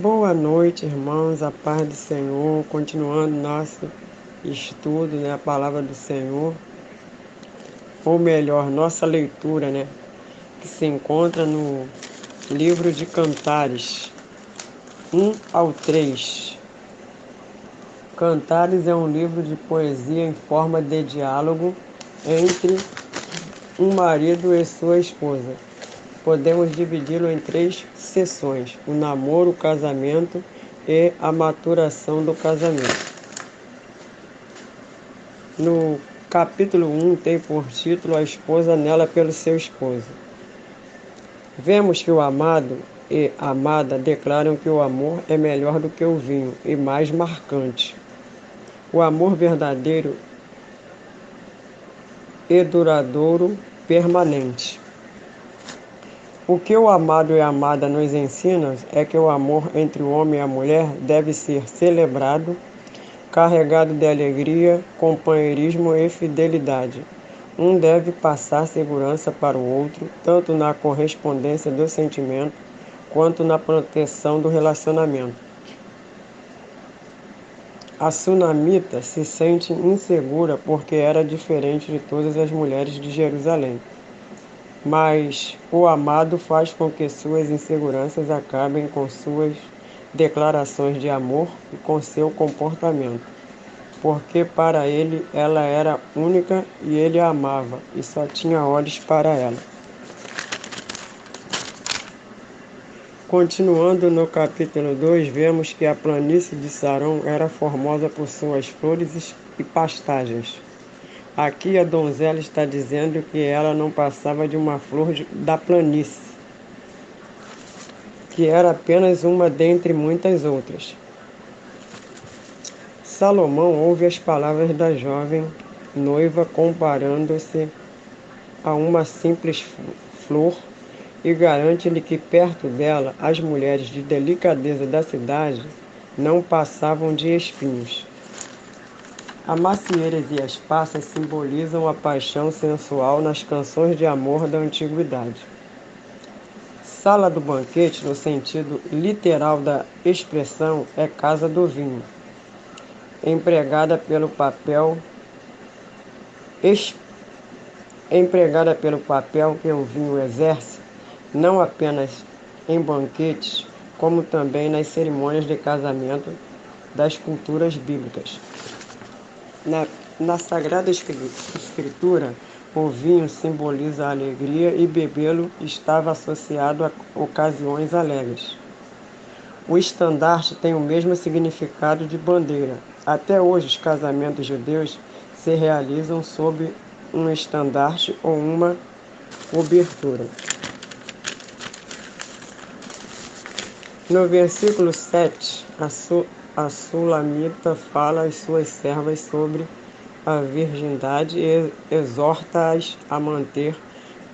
Boa noite, irmãos, a paz do Senhor, continuando nosso estudo, né, a palavra do Senhor, ou melhor, nossa leitura, né, que se encontra no livro de Cantares, 1 ao 3. Cantares é um livro de poesia em forma de diálogo entre um marido e sua esposa podemos dividi-lo em três sessões: o namoro, o casamento e a maturação do casamento. No capítulo 1 tem por título A esposa nela pelo seu esposo. Vemos que o amado e amada declaram que o amor é melhor do que o vinho e mais marcante. O amor verdadeiro e duradouro permanente. O que o amado e a amada nos ensinam é que o amor entre o homem e a mulher deve ser celebrado, carregado de alegria, companheirismo e fidelidade. Um deve passar segurança para o outro, tanto na correspondência do sentimento quanto na proteção do relacionamento. A sunamita se sente insegura porque era diferente de todas as mulheres de Jerusalém mas o amado faz com que suas inseguranças acabem com suas declarações de amor e com seu comportamento, porque para ele ela era única e ele a amava e só tinha olhos para ela. Continuando no capítulo 2, vemos que a planície de Sarão era formosa por suas flores e pastagens Aqui a donzela está dizendo que ela não passava de uma flor da planície, que era apenas uma dentre muitas outras. Salomão ouve as palavras da jovem noiva comparando-se a uma simples flor e garante-lhe que perto dela as mulheres de delicadeza da cidade não passavam de espinhos. As macieiras e as passas simbolizam a paixão sensual nas canções de amor da antiguidade. Sala do banquete, no sentido literal da expressão, é casa do vinho, empregada pelo papel empregada pelo papel que o vinho exerce, não apenas em banquetes, como também nas cerimônias de casamento das culturas bíblicas. Na, na Sagrada Escritura, o vinho simboliza a alegria e bebê-lo estava associado a ocasiões alegres. O estandarte tem o mesmo significado de bandeira. Até hoje, os casamentos judeus se realizam sob um estandarte ou uma cobertura. No versículo 7, a, su a Sulamita fala às suas servas sobre a virgindade e exorta-as a manter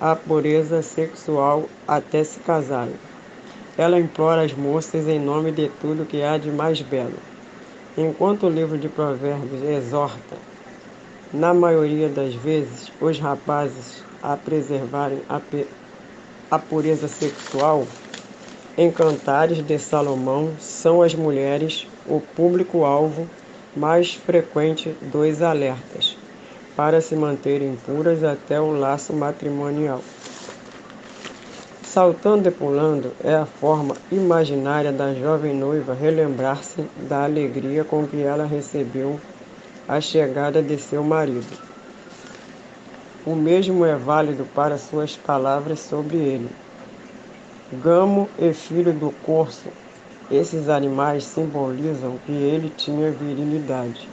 a pureza sexual até se casarem. Ela implora as moças em nome de tudo que há de mais belo. Enquanto o livro de Provérbios exorta, na maioria das vezes, os rapazes a preservarem a, a pureza sexual, em Cantares de Salomão são as mulheres o público-alvo mais frequente dos alertas para se manterem puras até o laço matrimonial. Saltando e pulando é a forma imaginária da jovem noiva relembrar-se da alegria com que ela recebeu a chegada de seu marido. O mesmo é válido para suas palavras sobre ele. Gamo e filho do corso esses animais simbolizam que ele tinha virilidade.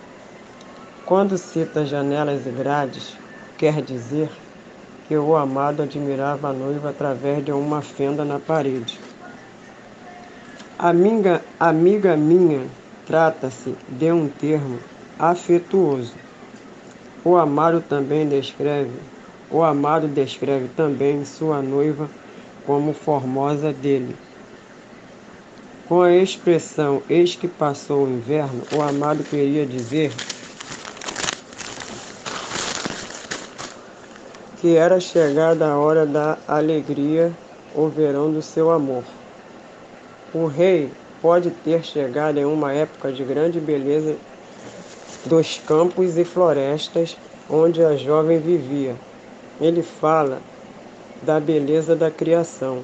Quando cita janelas e grades, quer dizer que o amado admirava a noiva através de uma fenda na parede. Amiga, amiga minha trata-se de um termo afetuoso. O amado também descreve, o amado descreve também sua noiva como formosa dele. Com a expressão eis que passou o inverno, o amado queria dizer que era chegada a hora da alegria, o verão do seu amor. O rei pode ter chegado em uma época de grande beleza dos campos e florestas onde a jovem vivia. Ele fala da beleza da criação,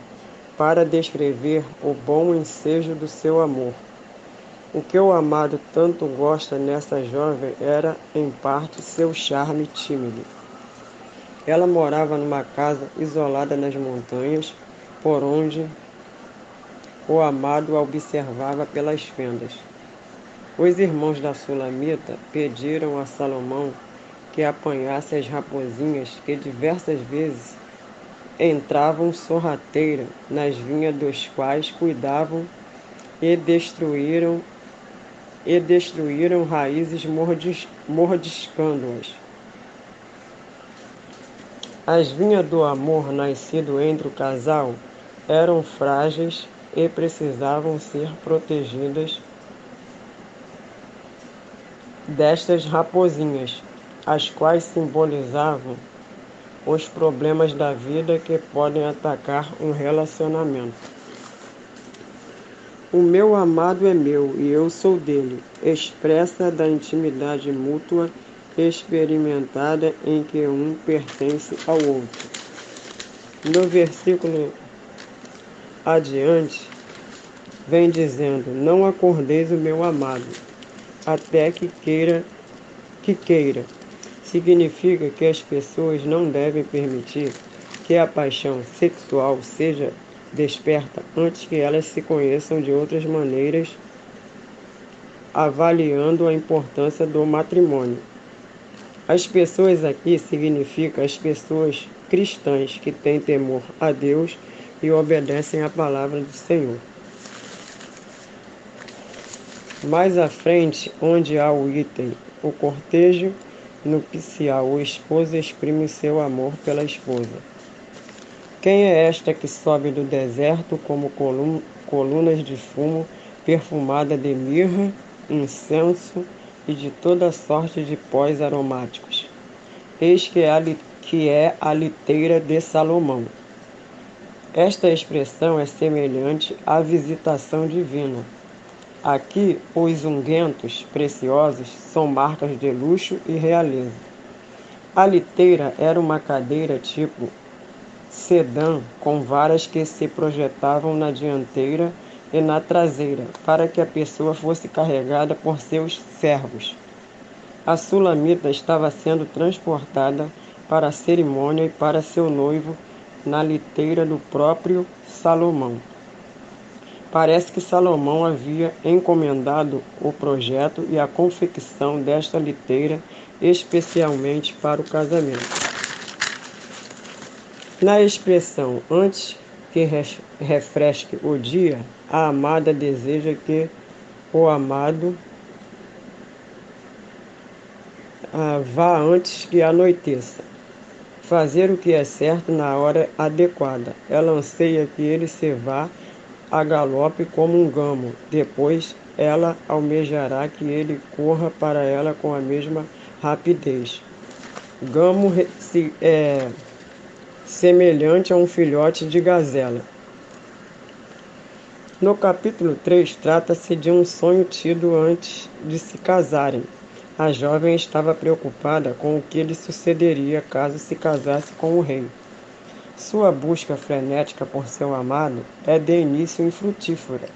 para descrever o bom ensejo do seu amor. O que o amado tanto gosta nessa jovem era, em parte, seu charme tímido. Ela morava numa casa isolada nas montanhas, por onde o amado a observava pelas fendas. Os irmãos da Sulamita pediram a Salomão que apanhasse as rapozinhas que diversas vezes entravam sorrateira nas vinhas dos quais cuidavam e destruíram e destruíram raízes mordis, mordiscando-as. As vinhas do amor nascido entre o casal eram frágeis e precisavam ser protegidas destas raposinhas, as quais simbolizavam os problemas da vida que podem atacar um relacionamento. O meu amado é meu e eu sou dele, expressa da intimidade mútua experimentada em que um pertence ao outro. No versículo adiante, vem dizendo: Não acordeis o meu amado, até que queira que queira. Significa que as pessoas não devem permitir que a paixão sexual seja desperta antes que elas se conheçam de outras maneiras, avaliando a importância do matrimônio. As pessoas aqui significa as pessoas cristãs que têm temor a Deus e obedecem à palavra do Senhor. Mais à frente, onde há o item o cortejo nupcial, o esposo exprime seu amor pela esposa. Quem é esta que sobe do deserto como colunas de fumo, perfumada de mirra, incenso e de toda sorte de pós aromáticos? Eis que é a, que é a liteira de Salomão. Esta expressão é semelhante à visitação divina. Aqui, os unguentos preciosos são marcas de luxo e realeza. A liteira era uma cadeira tipo sedã com varas que se projetavam na dianteira e na traseira, para que a pessoa fosse carregada por seus servos. A sulamita estava sendo transportada para a cerimônia e para seu noivo na liteira do próprio Salomão. Parece que Salomão havia encomendado o projeto e a confecção desta liteira especialmente para o casamento. Na expressão antes que refresque o dia, a amada deseja que o amado ah, vá antes que anoiteça. Fazer o que é certo na hora adequada. Ela anseia que ele se vá a galope como um gamo. Depois ela almejará que ele corra para ela com a mesma rapidez. Gamo é, semelhante a um filhote de gazela. No capítulo 3, trata-se de um sonho tido antes de se casarem. A jovem estava preocupada com o que lhe sucederia caso se casasse com o rei. Sua busca frenética por seu amado é de início infrutífera.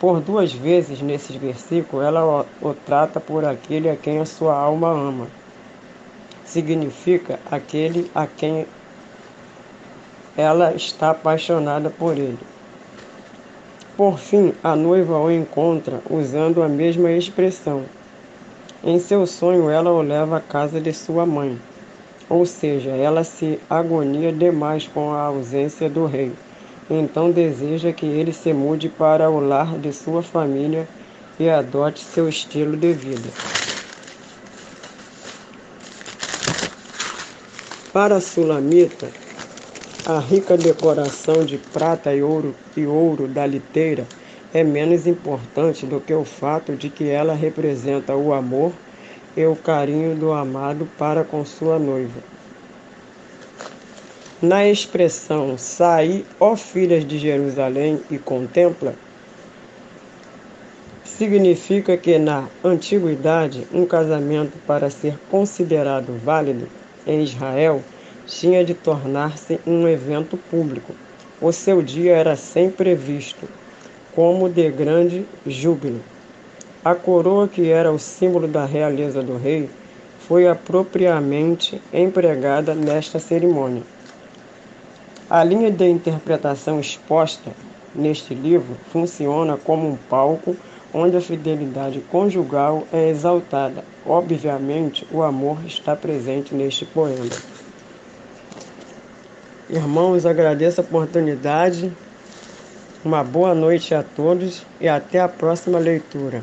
Por duas vezes nesses versículos, ela o, o trata por aquele a quem a sua alma ama. Significa aquele a quem ela está apaixonada por ele. Por fim, a noiva o encontra usando a mesma expressão. Em seu sonho, ela o leva à casa de sua mãe, ou seja, ela se agonia demais com a ausência do rei. Então deseja que ele se mude para o lar de sua família e adote seu estilo de vida. Para Sulamita, a rica decoração de prata e ouro e ouro da liteira é menos importante do que o fato de que ela representa o amor e o carinho do amado para com sua noiva. Na expressão saí, ó filhas de Jerusalém, e contempla, significa que na antiguidade um casamento para ser considerado válido em Israel tinha de tornar-se um evento público. O seu dia era sempre visto como de grande júbilo. A coroa, que era o símbolo da realeza do rei, foi apropriadamente empregada nesta cerimônia. A linha de interpretação exposta neste livro funciona como um palco onde a fidelidade conjugal é exaltada. Obviamente, o amor está presente neste poema. Irmãos, agradeço a oportunidade. Uma boa noite a todos e até a próxima leitura.